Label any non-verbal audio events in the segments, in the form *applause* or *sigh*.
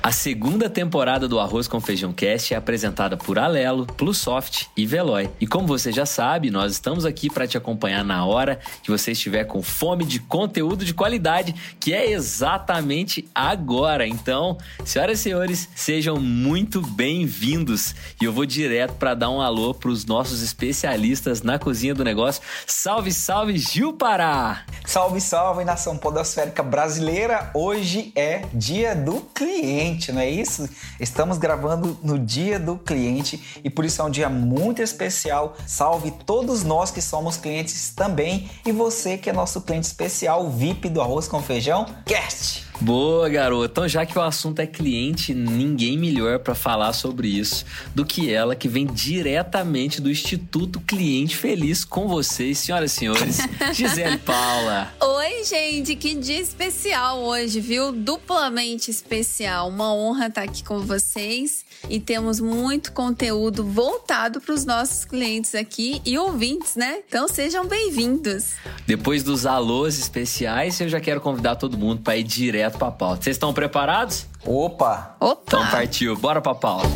A segunda temporada do Arroz com Feijão Cast é apresentada por Alelo, Plusoft e Veloy. E como você já sabe, nós estamos aqui para te acompanhar na hora que você estiver com fome de conteúdo de qualidade, que é exatamente agora. Então, senhoras e senhores, sejam muito bem-vindos. E eu vou direto para dar um alô para os nossos especialistas na cozinha do negócio. Salve, salve, Gil Pará! Salve, salve, nação podosférica brasileira! Hoje é dia do cliente cliente, não é isso? Estamos gravando no dia do cliente e por isso é um dia muito especial. Salve todos nós que somos clientes também e você que é nosso cliente especial VIP do Arroz com Feijão, Cast. Boa, garoto. Então, já que o assunto é cliente, ninguém melhor para falar sobre isso do que ela, que vem diretamente do Instituto Cliente Feliz com vocês, senhoras e senhores. *laughs* Gisele Paula. Oi, gente, que dia especial hoje, viu? Duplamente especial. Uma honra estar aqui com vocês e temos muito conteúdo voltado para os nossos clientes aqui e ouvintes, né? Então, sejam bem-vindos. Depois dos alôs especiais, eu já quero convidar todo mundo para ir direto para a pauta. Vocês estão preparados? Opa! Opa! Então partiu, bora para a pauta.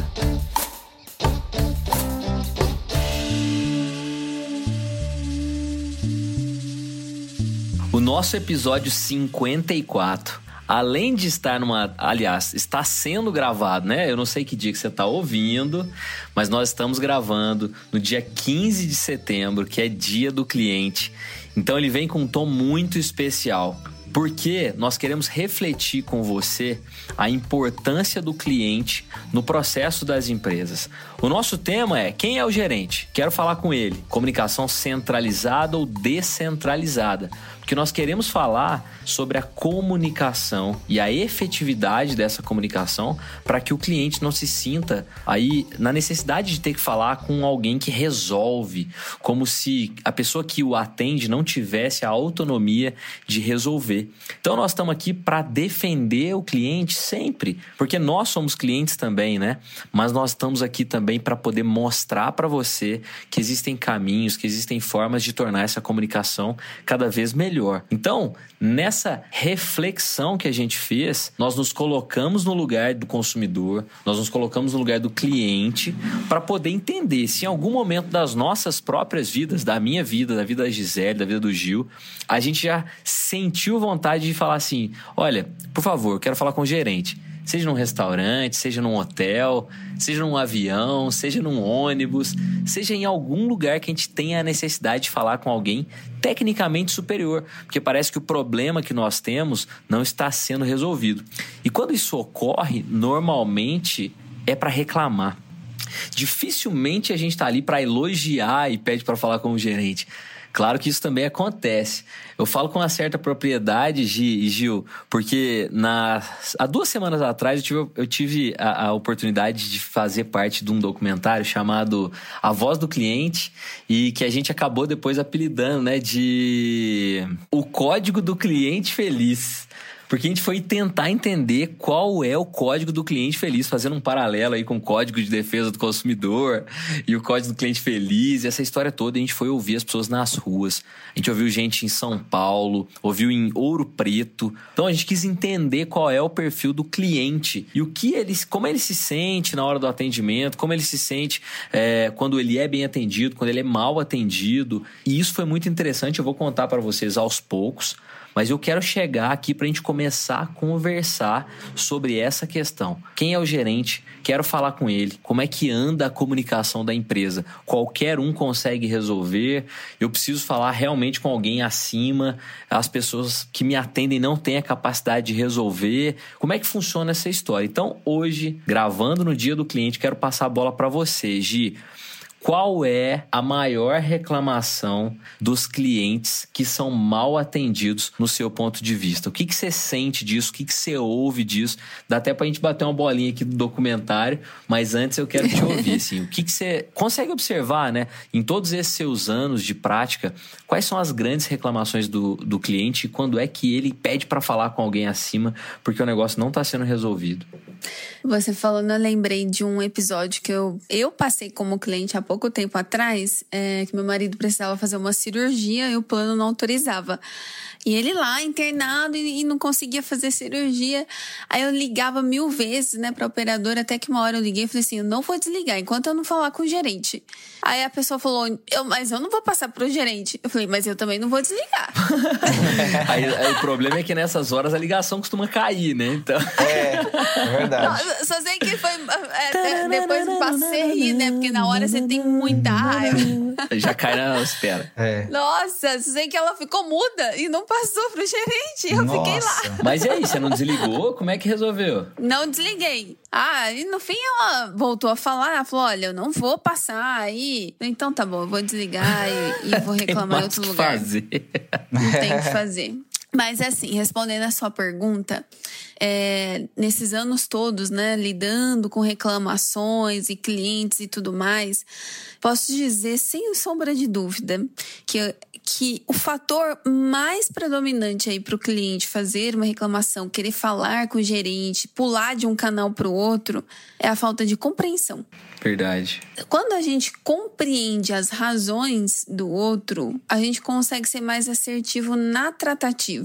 O nosso episódio 54 além de estar numa. Aliás, está sendo gravado, né? Eu não sei que dia que você está ouvindo, mas nós estamos gravando no dia 15 de setembro, que é dia do cliente. Então ele vem com um tom muito especial. Porque nós queremos refletir com você a importância do cliente no processo das empresas. O nosso tema é quem é o gerente? Quero falar com ele. Comunicação centralizada ou descentralizada porque nós queremos falar sobre a comunicação e a efetividade dessa comunicação para que o cliente não se sinta aí na necessidade de ter que falar com alguém que resolve, como se a pessoa que o atende não tivesse a autonomia de resolver. Então nós estamos aqui para defender o cliente sempre, porque nós somos clientes também, né? Mas nós estamos aqui também para poder mostrar para você que existem caminhos, que existem formas de tornar essa comunicação cada vez melhor melhor. Então, nessa reflexão que a gente fez, nós nos colocamos no lugar do consumidor, nós nos colocamos no lugar do cliente para poder entender se em algum momento das nossas próprias vidas, da minha vida, da vida da Gisele, da vida do Gil, a gente já sentiu vontade de falar assim: olha, por favor, eu quero falar com o gerente seja num restaurante, seja num hotel, seja num avião, seja num ônibus, seja em algum lugar que a gente tenha a necessidade de falar com alguém tecnicamente superior, porque parece que o problema que nós temos não está sendo resolvido. E quando isso ocorre, normalmente é para reclamar. Dificilmente a gente está ali para elogiar e pede para falar com o gerente. Claro que isso também acontece. Eu falo com uma certa propriedade, Gil, porque na, há duas semanas atrás eu tive, eu tive a, a, oportunidade de fazer parte de um documentário chamado A Voz do Cliente e que a gente acabou depois apelidando né, de O Código do Cliente Feliz. Porque a gente foi tentar entender qual é o código do cliente feliz, fazendo um paralelo aí com o código de defesa do consumidor e o código do cliente feliz, e essa história toda. A gente foi ouvir as pessoas nas ruas. A gente ouviu gente em São Paulo, ouviu em Ouro Preto. Então a gente quis entender qual é o perfil do cliente e o que ele, como ele se sente na hora do atendimento, como ele se sente é, quando ele é bem atendido, quando ele é mal atendido. E isso foi muito interessante. Eu vou contar para vocês aos poucos. Mas eu quero chegar aqui para a gente começar a conversar sobre essa questão. Quem é o gerente? Quero falar com ele. Como é que anda a comunicação da empresa? Qualquer um consegue resolver. Eu preciso falar realmente com alguém acima. As pessoas que me atendem não têm a capacidade de resolver. Como é que funciona essa história? Então, hoje, gravando no dia do cliente, quero passar a bola para você, Gi. Qual é a maior reclamação dos clientes que são mal atendidos no seu ponto de vista? O que, que você sente disso? O que, que você ouve disso? Dá até pra gente bater uma bolinha aqui do documentário, mas antes eu quero te *laughs* ouvir, assim, o que, que você consegue observar, né, em todos esses seus anos de prática, quais são as grandes reclamações do, do cliente e quando é que ele pede para falar com alguém acima porque o negócio não está sendo resolvido? Você falando, eu lembrei de um episódio que eu, eu passei como cliente há pouco tempo atrás, é, que meu marido precisava fazer uma cirurgia e o plano não autorizava. E ele lá, internado, e, e não conseguia fazer cirurgia. Aí eu ligava mil vezes, né, pra operadora, até que uma hora eu liguei e falei assim: eu não vou desligar enquanto eu não falar com o gerente. Aí a pessoa falou: eu, mas eu não vou passar pro gerente. Eu falei, mas eu também não vou desligar. *laughs* aí, aí, o problema é que nessas horas a ligação costuma cair, né? Então... É, é verdade. Não, só sei que foi. É, depois passei né? Porque na hora você tem muita raiva. Já cai na espera. É. Nossa, sei que ela ficou muda e não passou pro gerente. Eu Nossa. fiquei lá. Mas e aí, você não desligou? Como é que resolveu? Não desliguei. Ah, e no fim ela voltou a falar. Ela falou: olha, eu não vou passar aí. Então tá bom, eu vou desligar e, e vou *laughs* reclamar em outro lugar. Fazer. Não tem o que fazer. Mas assim, respondendo a sua pergunta, é, nesses anos todos, né, lidando com reclamações e clientes e tudo mais, posso dizer sem sombra de dúvida que, que o fator mais predominante aí para o cliente fazer uma reclamação, querer falar com o gerente, pular de um canal para o outro, é a falta de compreensão. Verdade. Quando a gente compreende as razões do outro, a gente consegue ser mais assertivo na tratativa.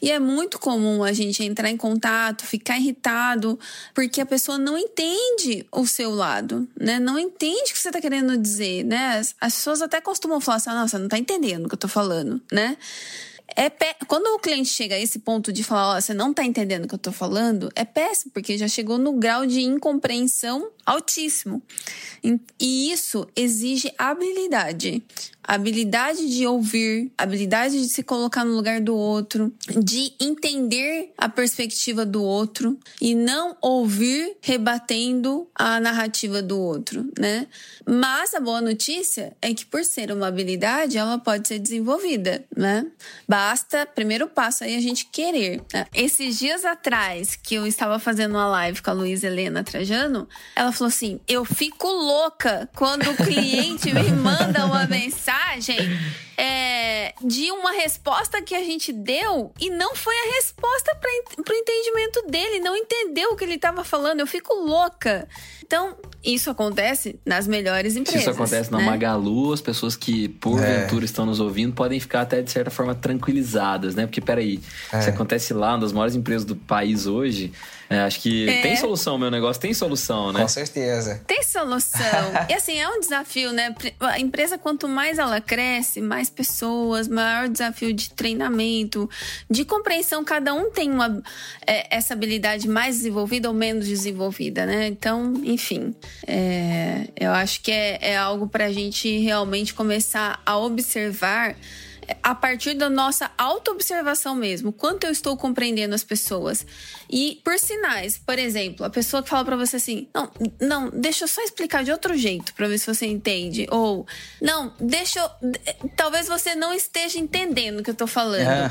E é muito comum a gente entrar em contato, ficar irritado, porque a pessoa não entende o seu lado, né? Não entende o que você está querendo dizer, né? As pessoas até costumam falar assim: ah, nossa, não está entendendo o que eu estou falando, né? É pé... Quando o cliente chega a esse ponto de falar, ó, você não tá entendendo o que eu tô falando, é péssimo, porque já chegou no grau de incompreensão altíssimo. E isso exige habilidade habilidade de ouvir, habilidade de se colocar no lugar do outro, de entender a perspectiva do outro e não ouvir rebatendo a narrativa do outro, né? Mas a boa notícia é que por ser uma habilidade, ela pode ser desenvolvida, né? Basta, primeiro passo aí a gente querer. Né? Esses dias atrás que eu estava fazendo uma live com a Luísa Helena Trajano, ela falou assim: "Eu fico louca quando o cliente me *laughs* manda uma mensagem é, de uma resposta que a gente deu e não foi a resposta para o entendimento dele, não entendeu o que ele estava falando. Eu fico louca. Então, isso acontece nas melhores empresas. Se isso acontece né? na Magalu, as pessoas que porventura é. estão nos ouvindo podem ficar até de certa forma tranquilizadas, né? Porque peraí, é. se acontece lá, uma das maiores empresas do país hoje, é, acho que é. tem solução, meu negócio tem solução, né? Com certeza. Tem solução. e assim, é um desafio, né? A empresa, quanto mais ela cresce, mais pessoas, maior desafio de treinamento, de compreensão. Cada um tem uma, é, essa habilidade mais desenvolvida ou menos desenvolvida, né? Então, enfim, é, eu acho que é, é algo para a gente realmente começar a observar a partir da nossa autoobservação mesmo, quanto eu estou compreendendo as pessoas. E por sinais, por exemplo, a pessoa que fala para você assim: "Não, não, deixa eu só explicar de outro jeito para ver se você entende", ou "Não, deixa eu, talvez você não esteja entendendo o que eu tô falando". É.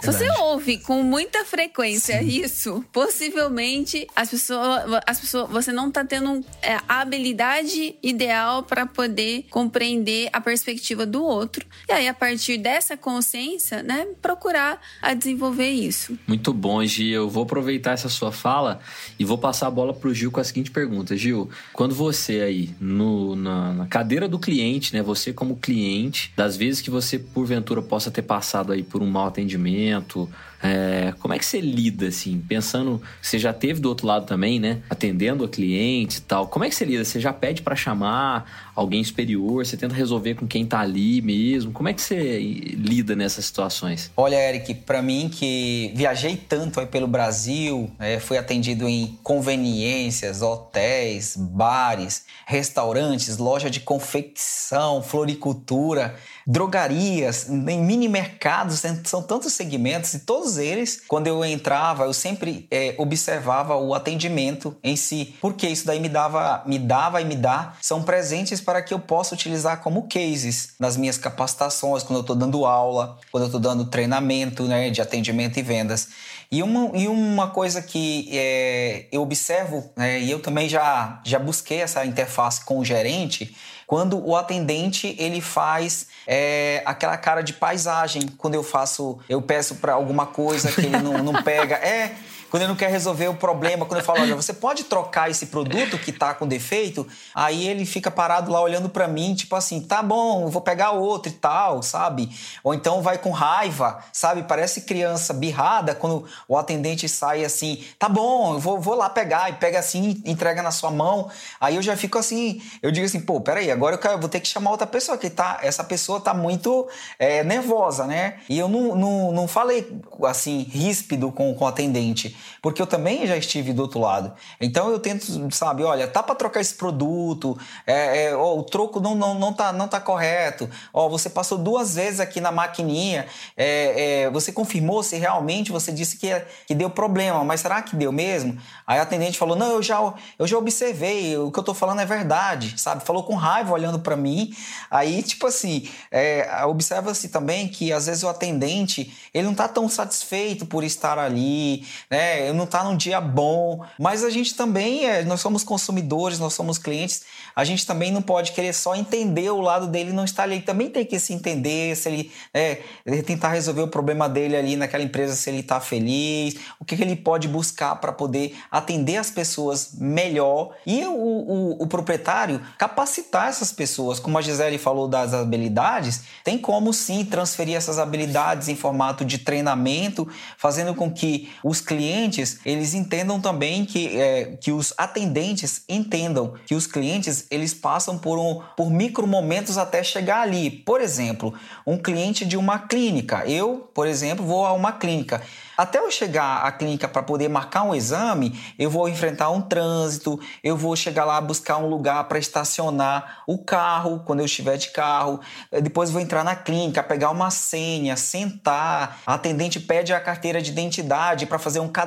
Se você ouve com muita frequência Sim. isso, possivelmente as pessoas, as pessoas, você não está tendo é, a habilidade ideal para poder compreender a perspectiva do outro. E aí, a partir dessa consciência, né, procurar a desenvolver isso. Muito bom, Gi. Eu vou aproveitar essa sua fala e vou passar a bola para o Gil com a seguinte pergunta. Gil, quando você aí, no, na, na cadeira do cliente, né, você como cliente, das vezes que você porventura possa ter passado aí por um mau atendimento, conhecimento, é, como é que você lida, assim, pensando, você já teve do outro lado também, né? Atendendo a cliente e tal. Como é que você lida? Você já pede para chamar alguém superior? Você tenta resolver com quem tá ali mesmo? Como é que você lida nessas situações? Olha, Eric, para mim que viajei tanto aí pelo Brasil, é, fui atendido em conveniências, hotéis, bares, restaurantes, loja de confecção, floricultura drogarias, em mini mercados, são tantos segmentos e todos todos eles, quando eu entrava, eu sempre é, observava o atendimento em si, porque isso daí me dava, me dava e me dá, são presentes para que eu possa utilizar como cases nas minhas capacitações, quando eu estou dando aula, quando eu estou dando treinamento né, de atendimento e vendas. E uma, e uma coisa que é, eu observo, né, e eu também já, já busquei essa interface com o gerente, quando o atendente ele faz é, aquela cara de paisagem, quando eu faço, eu peço para alguma coisa que ele não, não pega. É, quando ele não quer resolver o problema, quando eu falo, olha, você pode trocar esse produto que tá com defeito, aí ele fica parado lá olhando para mim, tipo assim, tá bom, vou pegar outro e tal, sabe? Ou então vai com raiva, sabe? Parece criança birrada quando o atendente sai assim, tá bom, eu vou, vou lá pegar, e pega assim, entrega na sua mão. Aí eu já fico assim, eu digo assim, pô, peraí, agora eu, vou ter que chamar outra pessoa, que tá, essa pessoa tá muito é, nervosa, né? E eu não, não, não falei assim, ríspido com, com o atendente porque eu também já estive do outro lado. Então eu tento, sabe, olha, tá para trocar esse produto, é, é, ó, o troco não, não, não, tá, não tá correto, ó, você passou duas vezes aqui na maquininha, é, é você confirmou se realmente você disse que, que deu problema, mas será que deu mesmo? Aí a atendente falou, não, eu já, eu já observei, o que eu tô falando é verdade, sabe? Falou com raiva olhando para mim. Aí, tipo assim, é, observa-se também que às vezes o atendente, ele não tá tão satisfeito por estar ali, né? Né? Não está num dia bom. Mas a gente também, é, nós somos consumidores, nós somos clientes, a gente também não pode querer só entender o lado dele não estar ali. Também tem que se entender, se ele, é, tentar resolver o problema dele ali naquela empresa, se ele está feliz, o que, que, ele pode buscar para poder atender as pessoas melhor e o, o, o proprietário capacitar essas pessoas. Como a Gisele falou das habilidades, tem como sim transferir essas habilidades em formato de treinamento, fazendo com que os clientes clientes eles entendam também que, é, que os atendentes entendam que os clientes eles passam por, um, por micro momentos até chegar ali. Por exemplo, um cliente de uma clínica. Eu, por exemplo, vou a uma clínica. Até eu chegar à clínica para poder marcar um exame, eu vou enfrentar um trânsito, eu vou chegar lá buscar um lugar para estacionar o carro quando eu estiver de carro. Depois vou entrar na clínica, pegar uma senha, sentar. A atendente pede a carteira de identidade para fazer um cadastro,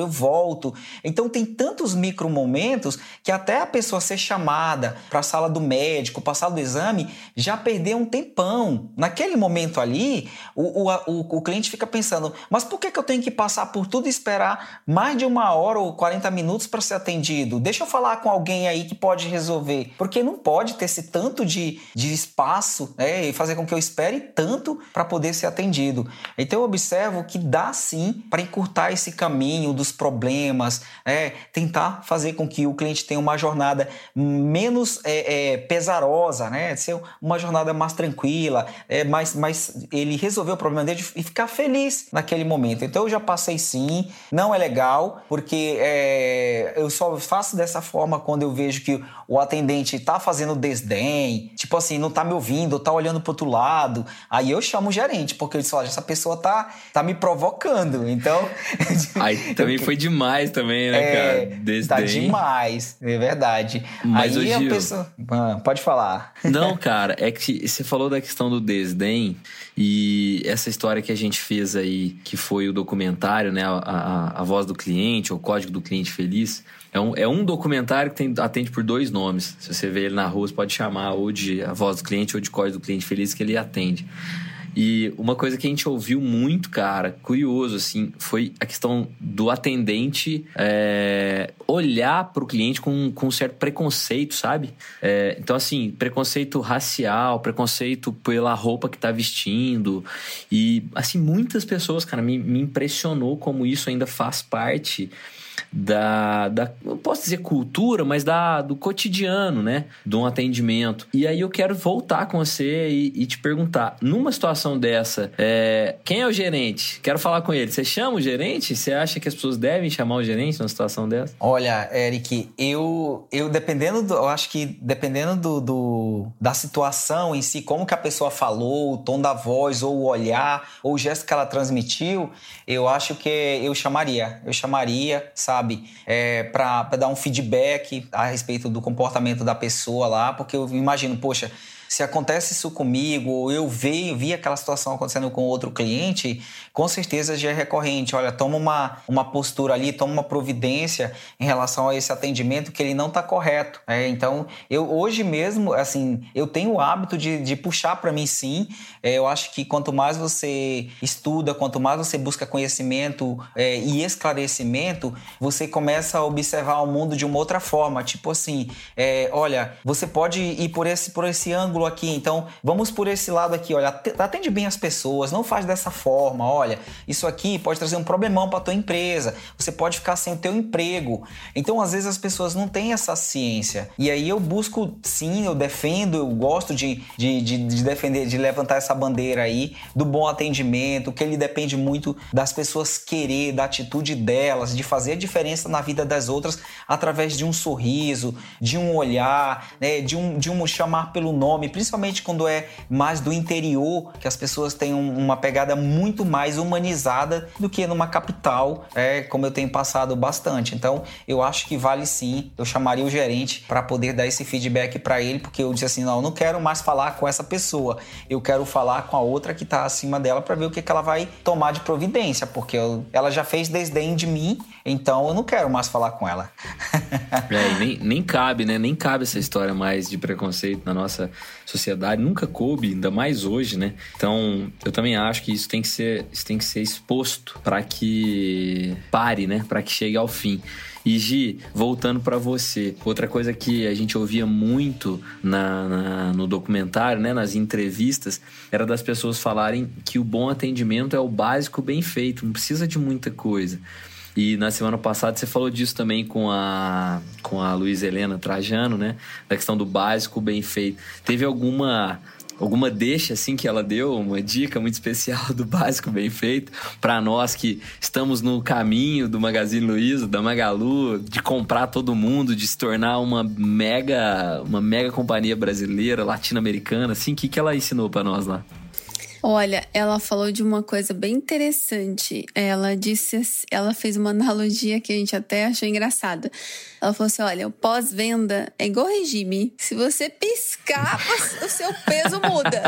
eu volto. Então tem tantos micro momentos que até a pessoa ser chamada para a sala do médico, para a sala do exame, já perdeu um tempão. Naquele momento ali, o, o, o, o cliente fica pensando, mas por que, que eu tenho que passar por tudo e esperar mais de uma hora ou 40 minutos para ser atendido? Deixa eu falar com alguém aí que pode resolver. Porque não pode ter esse tanto de, de espaço né, e fazer com que eu espere tanto para poder ser atendido. Então eu observo que dá sim para encurtar esse caminho dos problemas, é, tentar fazer com que o cliente tenha uma jornada menos é, é, pesarosa, né? Ser uma jornada mais tranquila, é, mais, mais ele resolver o problema dele e ficar feliz naquele momento. Então eu já passei sim, não é legal, porque é, eu só faço dessa forma quando eu vejo que o atendente tá fazendo desdém, tipo assim, não tá me ouvindo, tá olhando pro outro lado. Aí eu chamo o gerente, porque ele fala, essa pessoa tá, tá me provocando. Então. *laughs* *laughs* Aí *laughs* também foi demais também, né, é, cara? Desdém. Tá demais, é verdade. Mas Aí hoje a pessoa. Ah, pode falar. Não, *laughs* cara, é que você falou da questão do desdém e essa história que a gente fez aí, que foi o documentário, né? A, a, a voz do cliente, o código do cliente feliz. É um, é um documentário que tem, atende por dois nomes. Se você vê ele na rua, você pode chamar ou de A Voz do Cliente ou de Código do Cliente Feliz, que ele atende. E uma coisa que a gente ouviu muito, cara, curioso, assim, foi a questão do atendente é, olhar para o cliente com, com um certo preconceito, sabe? É, então, assim, preconceito racial, preconceito pela roupa que tá vestindo. E, assim, muitas pessoas, cara, me, me impressionou como isso ainda faz parte da, da não posso dizer cultura, mas da, do cotidiano, né? De um atendimento. E aí eu quero voltar com você e, e te perguntar, numa situação dessa, é, quem é o gerente? Quero falar com ele. Você chama o gerente? Você acha que as pessoas devem chamar o gerente numa situação dessa? Olha, Eric, eu, eu dependendo do, eu acho que dependendo do, do, da situação em si, como que a pessoa falou, o tom da voz, ou o olhar, ou o gesto que ela transmitiu, eu acho que eu chamaria. Eu chamaria, sabe? É, para dar um feedback a respeito do comportamento da pessoa lá, porque eu imagino, poxa, Se acontece isso comigo, ou eu vi, vi aquela situação acontecendo com outro cliente, com certeza já é recorrente. Olha, toma uma, uma postura ali, toma uma providência em relação a esse atendimento que ele não está correto. É, então, eu hoje mesmo, assim, eu tenho o hábito de, de puxar para mim sim. É, eu acho que quanto mais você estuda, quanto mais você busca conhecimento é, e esclarecimento, você começa a observar o mundo de uma outra forma. Tipo assim, é, olha, você pode ir por esse, por esse ângulo aqui, então vamos por esse lado aqui, olha, atende bem as pessoas, não faz dessa forma, olha, isso aqui pode trazer um problemão para tua empresa, você pode ficar sem o teu emprego. Então, às vezes as pessoas não têm essa ciência. E aí eu busco, sim, eu defendo, eu gosto de, de, de, de defender, de levantar essa bandeira aí do bom atendimento, que ele depende muito das pessoas querer, da atitude delas, de fazer a diferença na vida das outras através de um sorriso, de um olhar, né, de, um, de um chamar pelo nome, principalmente quando é mais do interior, que as pessoas têm uma pegada muito mais humanizada do que numa capital, é, como eu tenho passado bastante. Então, eu acho que vale sim, eu chamaria o gerente para poder dar esse feedback para ele, porque eu disse assim, não, eu não quero mais falar com essa pessoa, eu quero falar com a outra que está acima dela para ver o que, que ela vai tomar de providência, porque eu, ela já fez desdém de mim, então eu não quero mais falar com ela. *laughs* é, nem, nem cabe, né? Nem cabe essa história mais de preconceito na nossa sociedade. Nunca coube, ainda mais hoje, né? Então, eu também acho que isso tem que ser, isso tem que ser exposto para que pare, né? Para que chegue ao fim. E Gi, voltando para você, outra coisa que a gente ouvia muito na, na, no documentário, né, nas entrevistas, era das pessoas falarem que o bom atendimento é o básico bem feito, não precisa de muita coisa. E na semana passada você falou disso também com a, com a Luísa Helena Trajano, né? Da questão do básico bem feito. Teve alguma alguma deixa assim que ela deu, uma dica muito especial do básico bem feito para nós que estamos no caminho do Magazine Luiza, da Magalu, de comprar todo mundo, de se tornar uma mega, uma mega companhia brasileira, latino-americana, assim, o que que ela ensinou para nós lá? Olha, ela falou de uma coisa bem interessante. Ela disse, ela fez uma analogia que a gente até achou engraçada. Ela falou assim: olha, o pós-venda é igual regime. Se você piscar, *laughs* o seu peso muda.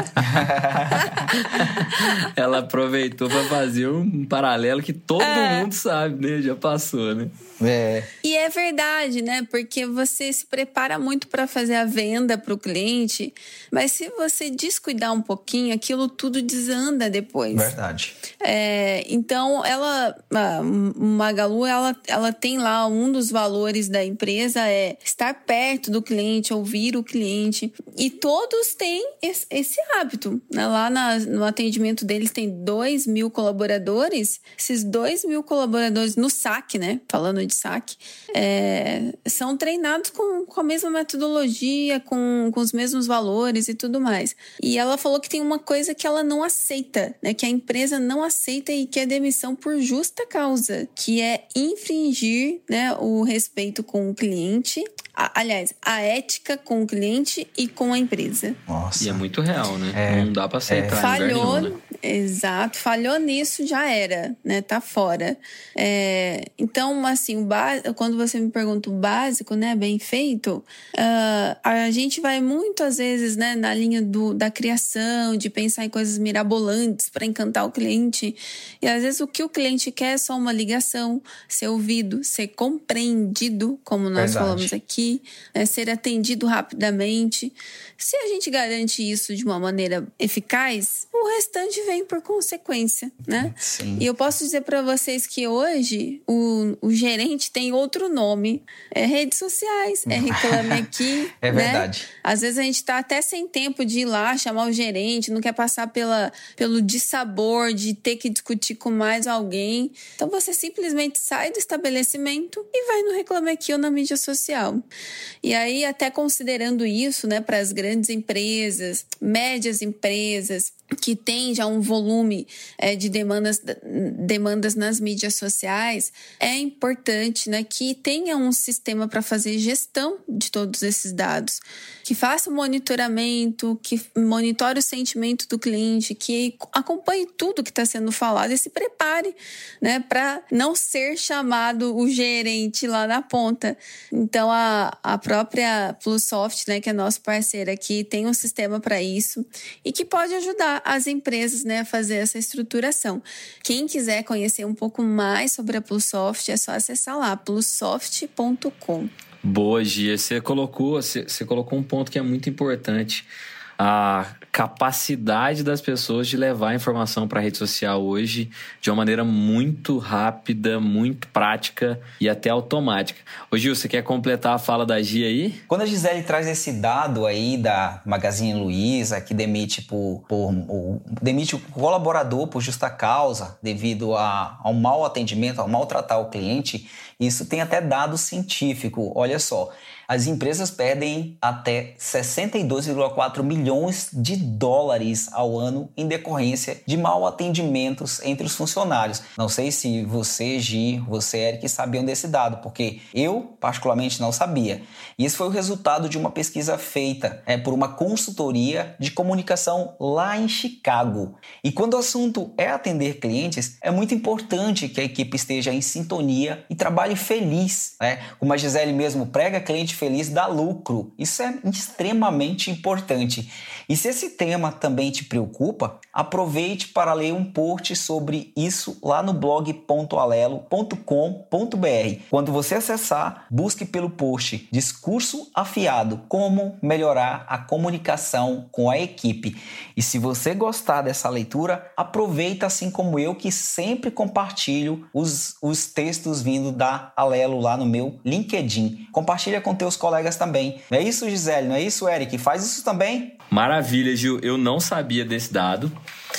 *laughs* ela aproveitou para fazer um paralelo que todo é. mundo sabe, né? Já passou, né? É. E é verdade, né? Porque você se prepara muito para fazer a venda para o cliente, mas se você descuidar um pouquinho, aquilo tudo desanda depois. Verdade. É, então, ela, a Magalu, ela, ela tem lá um dos valores da empresa é estar perto do cliente, ouvir o cliente. E todos têm esse hábito. Né? Lá no atendimento deles tem dois mil colaboradores. Esses dois mil colaboradores no saque, né? Falando de saque, é, são treinados com, com a mesma metodologia, com, com os mesmos valores e tudo mais. E ela falou que tem uma coisa que ela não aceita, né? Que a empresa não aceita e que é demissão por justa causa, que é infringir né, o respeito com com o cliente, a, aliás, a ética com o cliente e com a empresa. Nossa. E é muito real, né? É, Não dá para aceitar. É. Falhou, nenhum, né? exato, falhou nisso já era, né? Tá fora. É, então, assim, o quando você me pergunta o básico, né, bem feito, uh, a gente vai muito às vezes, né, na linha do, da criação, de pensar em coisas mirabolantes para encantar o cliente. E às vezes o que o cliente quer é só uma ligação, ser ouvido, ser compreendido como nós Verdade. falamos aqui, né, ser atendido rapidamente. Se a gente garante isso de uma maneira eficaz, o restante vem por consequência, né? Sim. E eu posso dizer para vocês que hoje o, o gerente tem outro nome, é redes sociais, é reclame *laughs* aqui, é né? verdade. Às vezes a gente tá até sem tempo de ir lá chamar o gerente, não quer passar pela, pelo dissabor de ter que discutir com mais alguém. Então você simplesmente sai do estabelecimento e vai no reclame aqui ou na mídia social. E aí até considerando isso, né, para as grandes empresas, médias empresas, que tem já um volume é, de demandas, demandas nas mídias sociais, é importante né, que tenha um sistema para fazer gestão de todos esses dados, que faça o monitoramento, que monitore o sentimento do cliente, que acompanhe tudo que está sendo falado e se prepare né, para não ser chamado o gerente lá na ponta. Então, a, a própria Plusoft, né, que é nosso parceiro aqui, tem um sistema para isso e que pode ajudar as empresas né, a fazer essa estruturação. Quem quiser conhecer um pouco mais sobre a Plusoft, é só acessar lá, plusoft.com. Boa, Gia. Você colocou, você colocou um ponto que é muito importante a capacidade das pessoas de levar a informação para a rede social hoje de uma maneira muito rápida, muito prática e até automática. Ô Gil, você quer completar a fala da Gia aí? Quando a Gisele traz esse dado aí da Magazine Luiza, que demite, por, por, demite o colaborador por justa causa devido a, ao mau atendimento, ao maltratar o cliente, isso tem até dado científico. Olha só, as empresas perdem até 62,4 milhões de dólares ao ano em decorrência de mal atendimentos entre os funcionários. Não sei se você, Gi, você, Eric, sabiam desse dado, porque eu, particularmente, não sabia. E esse foi o resultado de uma pesquisa feita é, por uma consultoria de comunicação lá em Chicago. E quando o assunto é atender clientes, é muito importante que a equipe esteja em sintonia e trabalhe feliz. Né? Como a Gisele mesmo prega, cliente feliz dá lucro. Isso é extremamente importante. E se esse tema também te preocupa, aproveite para ler um post sobre isso lá no blog.alelo.com.br. Quando você acessar, busque pelo post Discurso Afiado: Como melhorar a comunicação com a equipe. E se você gostar dessa leitura, aproveita assim como eu que sempre compartilho os, os textos vindo da Alelo lá no meu LinkedIn. Compartilha com teus colegas também. Não é isso, Gisele? Não é isso, Eric? Faz isso também. Maravilha, Gil. Eu não sabia desse dado.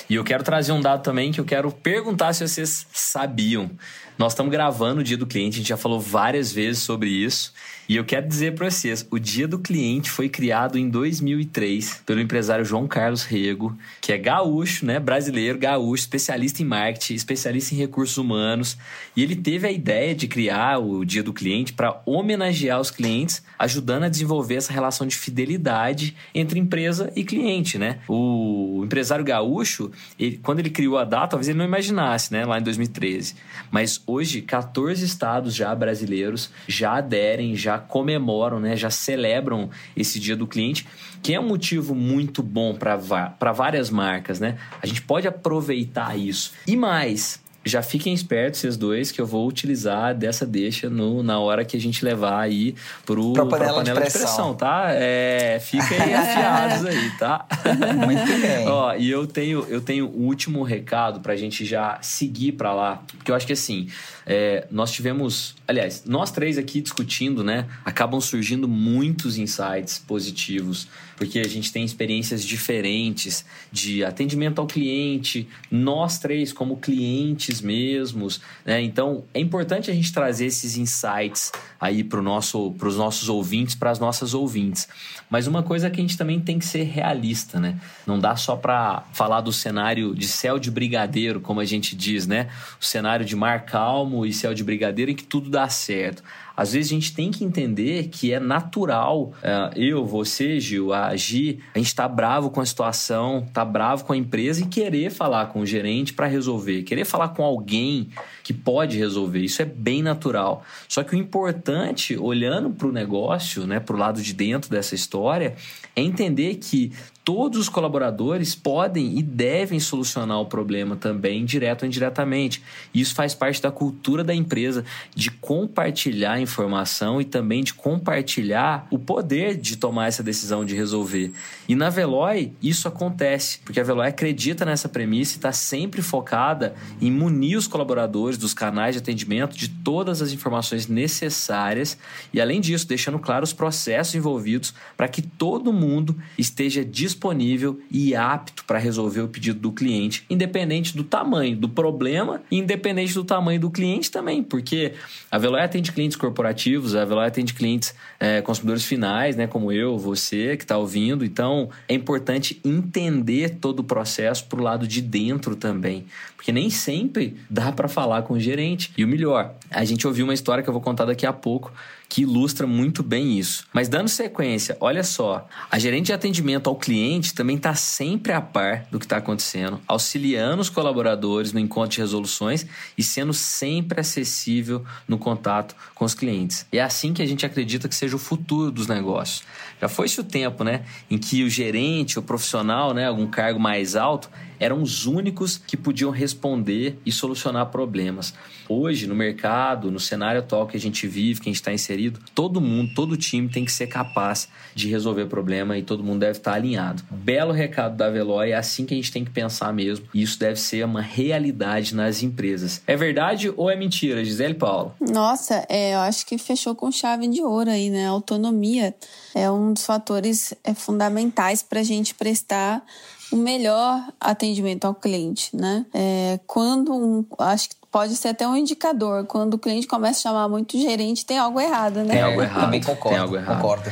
E eu quero trazer um dado também que eu quero perguntar se vocês sabiam. Nós estamos gravando o Dia do Cliente, a gente já falou várias vezes sobre isso. E eu quero dizer para vocês, o Dia do Cliente foi criado em 2003 pelo empresário João Carlos Rego, que é gaúcho, né, brasileiro, gaúcho, especialista em marketing, especialista em recursos humanos, e ele teve a ideia de criar o Dia do Cliente para homenagear os clientes, ajudando a desenvolver essa relação de fidelidade entre empresa e cliente, né? O empresário gaúcho, ele, quando ele criou a data, talvez ele não imaginasse, né, lá em 2013. Mas hoje, 14 estados já brasileiros já aderem, já comemoram, né, já celebram esse dia do cliente, que é um motivo muito bom para várias marcas, né? A gente pode aproveitar isso. E mais, já fiquem espertos, vocês dois, que eu vou utilizar dessa deixa no, na hora que a gente levar aí pro, pra panela, panela de, pressão. de, pressão. tá? É, fiquem *laughs* afiados aí, tá? *laughs* Muito bem. Ó, e eu tenho, eu tenho um último recado pra gente já seguir para lá, porque eu acho que assim, é, nós tivemos, aliás, nós três aqui discutindo, né? Acabam surgindo muitos insights positivos porque a gente tem experiências diferentes de atendimento ao cliente, nós três como clientes mesmos, né? Então é importante a gente trazer esses insights aí para nosso, os nossos ouvintes, para as nossas ouvintes. Mas uma coisa que a gente também tem que ser realista, né? Não dá só para falar do cenário de céu de brigadeiro, como a gente diz, né? O cenário de mar calmo e céu de brigadeiro em que tudo dá certo. Às vezes a gente tem que entender que é natural, é, eu, você, Gil, a Gi, a gente tá bravo com a situação, tá bravo com a empresa e querer falar com o gerente para resolver, querer falar com alguém que pode resolver. Isso é bem natural. Só que o importante, olhando para o negócio, né, para o lado de dentro dessa história, é entender que todos os colaboradores podem e devem solucionar o problema também, direto ou indiretamente. Isso faz parte da cultura da empresa de compartilhar informação e também de compartilhar o poder de tomar essa decisão de resolver. E na Veloy, isso acontece, porque a Veloy acredita nessa premissa e está sempre focada em munir os colaboradores dos canais de atendimento de todas as informações necessárias e, além disso, deixando claro os processos envolvidos para que todo mundo esteja disponível disponível e apto para resolver o pedido do cliente, independente do tamanho do problema e independente do tamanho do cliente também, porque a Veloy atende clientes corporativos a Veloy atende clientes é, consumidores finais, né, como eu, você que está ouvindo. Então, é importante entender todo o processo para o lado de dentro também, porque nem sempre dá para falar com o gerente. E o melhor, a gente ouviu uma história que eu vou contar daqui a pouco que ilustra muito bem isso. Mas dando sequência, olha só, a gerente de atendimento ao cliente também está sempre a par do que está acontecendo, auxiliando os colaboradores no encontro de resoluções e sendo sempre acessível no contato com os clientes. É assim que a gente acredita que seja o futuro dos negócios. Já foi-se o tempo, né, em que o gerente, o profissional, né, algum cargo mais alto, eram os únicos que podiam responder e solucionar problemas. Hoje, no mercado, no cenário atual que a gente vive, que a gente está inserido, todo mundo, todo time tem que ser capaz de resolver problema e todo mundo deve estar alinhado. Belo recado da Veloy, é assim que a gente tem que pensar mesmo. E isso deve ser uma realidade nas empresas. É verdade ou é mentira, Gisele Paulo? Nossa, é, eu acho que fechou com chave de ouro aí, né? Autonomia é um dos fatores é, fundamentais para a gente prestar o melhor atendimento ao cliente, né? É, quando um, acho que pode ser até um indicador. Quando o cliente começa a chamar muito gerente, tem algo errado, né? Tem algo errado. Também concordo. Tem algo errado. Concordo.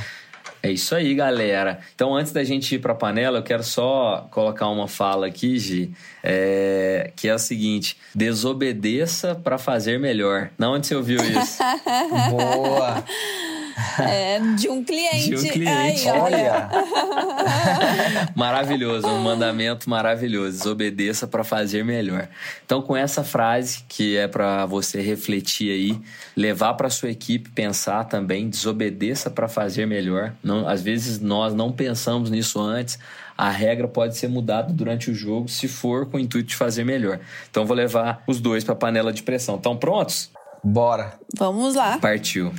É isso aí, galera. Então, antes da gente ir para a panela, eu quero só colocar uma fala aqui, Gi, é, que é o seguinte: desobedeça para fazer melhor. Não onde você ouviu isso? *laughs* Boa! *laughs* É, de um cliente. De um cliente. Aí, Olha! *laughs* maravilhoso, um mandamento maravilhoso. Desobedeça para fazer melhor. Então, com essa frase que é para você refletir aí, levar para sua equipe pensar também, desobedeça para fazer melhor. Não, às vezes nós não pensamos nisso antes. A regra pode ser mudada durante o jogo se for com o intuito de fazer melhor. Então, vou levar os dois para a panela de pressão. Estão prontos? Bora! Vamos lá. Partiu.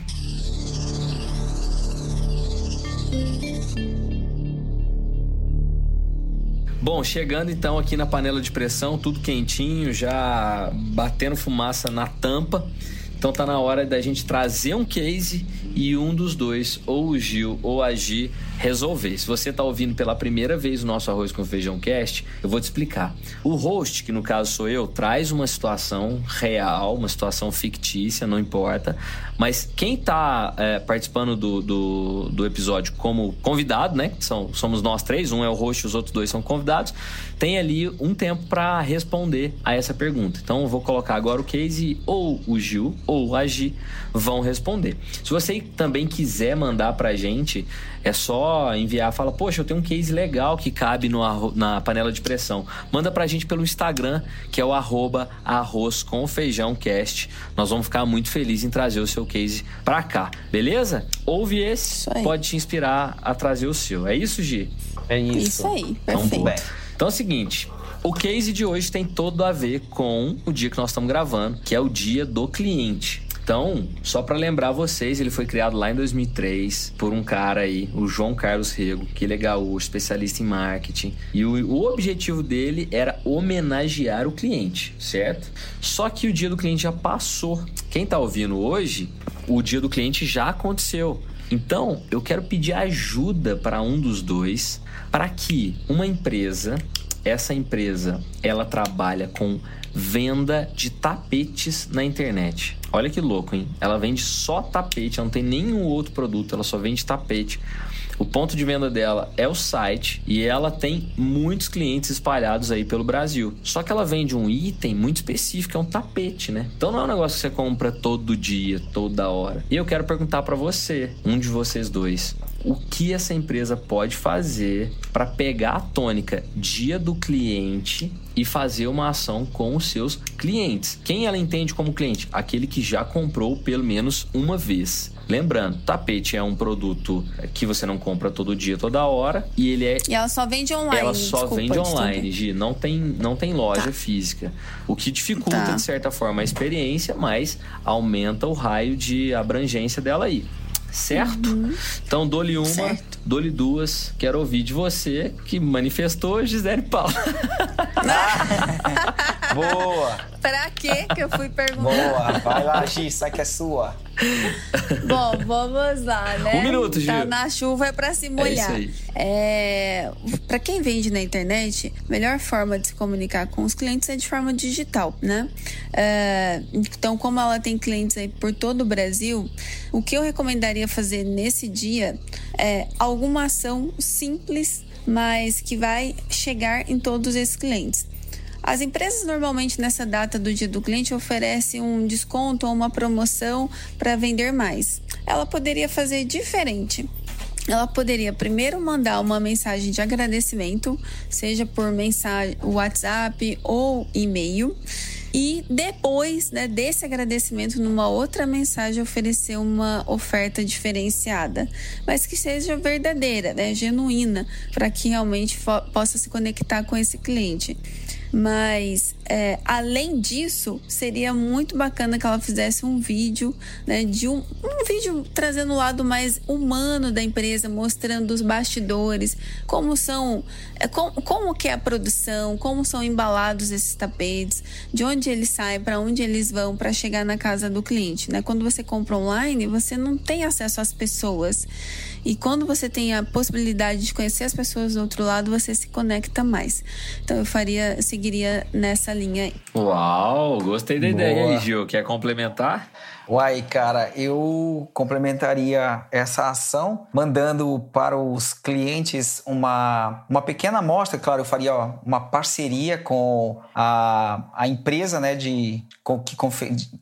Bom, chegando então aqui na panela de pressão, tudo quentinho, já batendo fumaça na tampa. Então tá na hora da gente trazer um case e um dos dois, ou o Gil ou a Gi, resolver. Se você está ouvindo pela primeira vez o nosso Arroz com Feijão Cast, eu vou te explicar. O host, que no caso sou eu, traz uma situação real, uma situação fictícia, não importa. Mas quem está é, participando do, do, do, episódio como convidado, né? São, somos nós três, um é o host os outros dois são convidados, tem ali um tempo para responder a essa pergunta. Então eu vou colocar agora o case ou o Gil ou a Gi vão responder. Se você também quiser mandar pra gente, é só enviar, fala, poxa, eu tenho um case legal que cabe no, na panela de pressão. Manda pra gente pelo Instagram, que é o arroba arroz com feijão cast. Nós vamos ficar muito felizes em trazer o seu case pra cá, beleza? Ouve esse, pode te inspirar a trazer o seu. É isso, Gi? É isso. Isso aí, então, perfeito. Bem. Então é o seguinte, o case de hoje tem todo a ver com o dia que nós estamos gravando, que é o dia do cliente. Então, só para lembrar vocês, ele foi criado lá em 2003 por um cara aí, o João Carlos Rego, que ele é gaúcho, especialista em marketing. E o, o objetivo dele era homenagear o cliente, certo? Só que o dia do cliente já passou. Quem tá ouvindo hoje, o dia do cliente já aconteceu. Então, eu quero pedir ajuda para um dos dois para que uma empresa, essa empresa, ela trabalha com venda de tapetes na internet. Olha que louco, hein? Ela vende só tapete, ela não tem nenhum outro produto, ela só vende tapete. O ponto de venda dela é o site e ela tem muitos clientes espalhados aí pelo Brasil. Só que ela vende um item muito específico, é um tapete, né? Então não é um negócio que você compra todo dia, toda hora. E eu quero perguntar para você, um de vocês dois, o que essa empresa pode fazer para pegar a tônica dia do cliente e fazer uma ação com os seus clientes. Quem ela entende como cliente? Aquele que já comprou pelo menos uma vez. Lembrando, tapete é um produto que você não compra todo dia, toda hora, e ele é. E ela só vende online. Ela só desculpa, vende online, Gi. Não tem, não tem loja tá. física. O que dificulta, tá. de certa forma, a experiência, mas aumenta o raio de abrangência dela aí certo? Uhum. Então dou-lhe uma, dou-lhe duas. Quero ouvir de você que manifestou Gisele Paula. *laughs* *laughs* Boa! *laughs* Pra quê que eu fui perguntar? Boa! Vai lá, Gi, essa que é sua. Bom, vamos lá, né? Um minuto, Gil. Tá na chuva é pra se molhar. aí. É, para quem vende na internet, a melhor forma de se comunicar com os clientes é de forma digital, né? É, então, como ela tem clientes aí por todo o Brasil, o que eu recomendaria fazer nesse dia é alguma ação simples, mas que vai chegar em todos esses clientes. As empresas normalmente nessa data do dia do cliente oferecem um desconto ou uma promoção para vender mais. Ela poderia fazer diferente. Ela poderia primeiro mandar uma mensagem de agradecimento, seja por mensagem WhatsApp ou e-mail. E depois né, desse agradecimento, numa outra mensagem, oferecer uma oferta diferenciada, mas que seja verdadeira, né, genuína, para que realmente possa se conectar com esse cliente. Mas, é, além disso, seria muito bacana que ela fizesse um vídeo, né, de um, um vídeo trazendo o lado mais humano da empresa, mostrando os bastidores, como são, é, com, como que é a produção, como são embalados esses tapetes, de onde eles saem, para onde eles vão para chegar na casa do cliente, né? Quando você compra online, você não tem acesso às pessoas. E quando você tem a possibilidade de conhecer as pessoas do outro lado, você se conecta mais. Então eu faria, seguiria nessa linha aí. Uau, gostei da Boa. ideia aí, Gil. Quer complementar? Uai, cara, eu complementaria essa ação mandando para os clientes uma, uma pequena amostra. Claro, eu faria ó, uma parceria com a, a empresa né, de, com, que,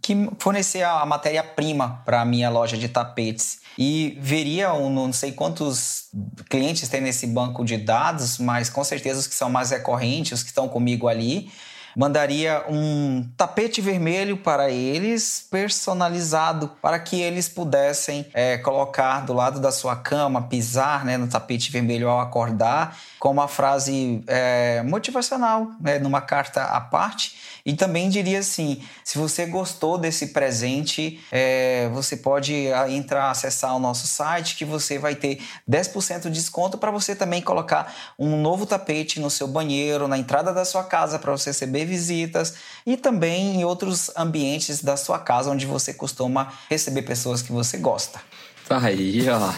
que fornecer a matéria-prima para a minha loja de tapetes. E veria, um, não sei quantos clientes tem nesse banco de dados, mas com certeza os que são mais recorrentes, os que estão comigo ali mandaria um tapete vermelho para eles, personalizado, para que eles pudessem é, colocar do lado da sua cama, pisar né, no tapete vermelho ao acordar, com uma frase é, motivacional, né, numa carta à parte. E também diria assim: se você gostou desse presente, é, você pode ah, entrar, acessar o nosso site, que você vai ter 10% de desconto para você também colocar um novo tapete no seu banheiro, na entrada da sua casa, para você receber visitas e também em outros ambientes da sua casa onde você costuma receber pessoas que você gosta. Tá aí, ó.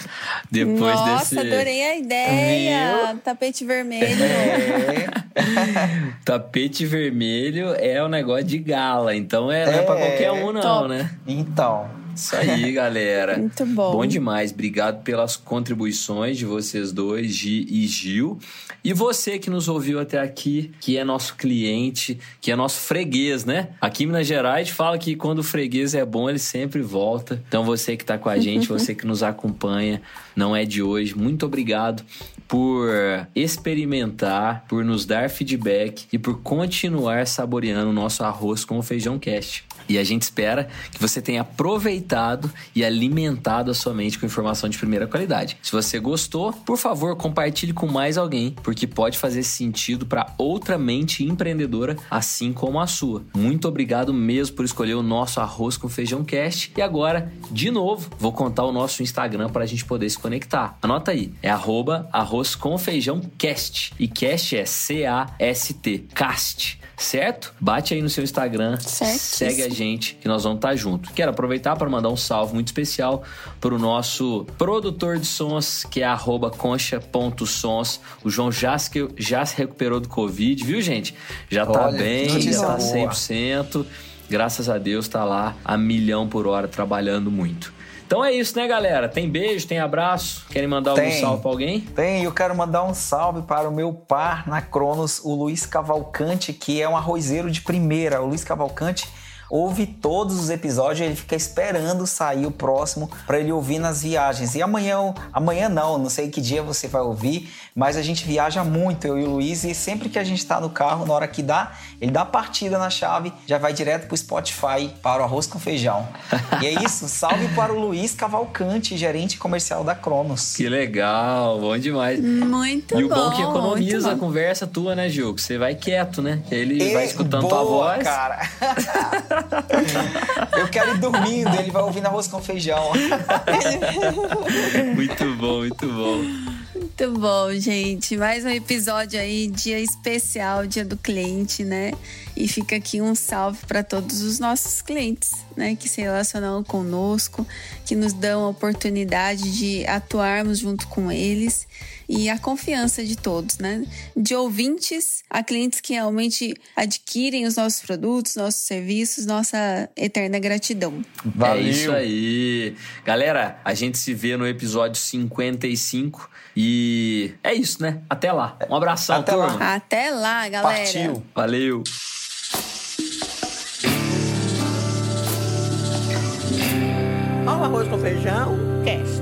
Depois Nossa, desse. adorei a ideia! Viu? Tapete vermelho. *laughs* É, Tapete vermelho é um negócio de gala, então é, não é pra É. qualquer um, não, Top. né? então, Isso aí, *laughs* galera. Muito bom. Bom demais. Obrigado pelas contribuições de vocês dois, Gi e Gil. E você que nos ouviu até aqui, que é nosso cliente, que é nosso freguês, né? Aqui em Minas Gerais fala que quando o freguês é bom, ele sempre volta. Então você que tá com a gente, *laughs* você que nos acompanha, não é de hoje. Muito obrigado por experimentar, por nos dar feedback e por continuar saboreando o nosso arroz com o feijão cast. E a gente espera que você tenha aproveitado e alimentado a sua mente com informação de primeira qualidade. Se você gostou, por favor, compartilhe com mais alguém, porque pode fazer sentido para outra mente empreendedora, assim como a sua. Muito obrigado mesmo por escolher o nosso arroz com feijão cast. E agora, de novo, vou contar o nosso Instagram para a gente poder se conectar. Anota aí, é arroba arroz com feijão cast. E cast é C-A-S-T, cast. Certo? Bate aí no seu Instagram, Certíssimo. segue a gente que nós vamos estar junto. Quero aproveitar para mandar um salve muito especial para o nosso produtor de sons, que é arroba concha.sons. O João já se, já se recuperou do Covid, viu, gente? Já tá Olha, que bem, já tá boa. 100%. Graças a Deus tá lá a milhão por hora trabalhando muito. Então é isso, né, galera? Tem beijo, tem abraço. Querem mandar algum Tem. salve pra alguém? Tem, eu quero mandar um salve para o meu par na Cronos, o Luiz Cavalcante, que é um arrozeiro de primeira. O Luiz Cavalcante ouve todos os episódios, ele fica esperando sair o próximo para ele ouvir nas viagens. E amanhã, amanhã não, não sei que dia você vai ouvir, mas a gente viaja muito, eu e o Luiz, e sempre que a gente está no carro, na hora que dá, ele dá a partida na chave, já vai direto pro Spotify para o arroz com feijão. E é isso, salve para o Luiz Cavalcante, gerente comercial da Cronos. Que legal, bom demais. Muito E o bom. bom que economiza a bom. conversa tua, né, Gil? Que você vai quieto, né? Ele E vai escutando boa, tua voz. cara. *laughs* *laughs* Eu quero ir dormindo, ele vai ouvindo arroz com feijão. *laughs* Muito bom, muito bom. Muito bom, gente. Mais um episódio aí, dia especial, dia do cliente, né? E fica aqui um salve para todos os nossos clientes, né, que se relacionam conosco, que nos dão a oportunidade de atuarmos junto com eles e a confiança de todos, né? De ouvintes a clientes que realmente adquirem os nossos produtos, nossos serviços, nossa eterna gratidão. Valeu. É isso aí. Galera, a gente se vê no episódio 55 e é isso, né? Até lá. Um abração, Até turma. Lá. Até lá, galera. Partiu. Valeu. Arroz com feijão, cast.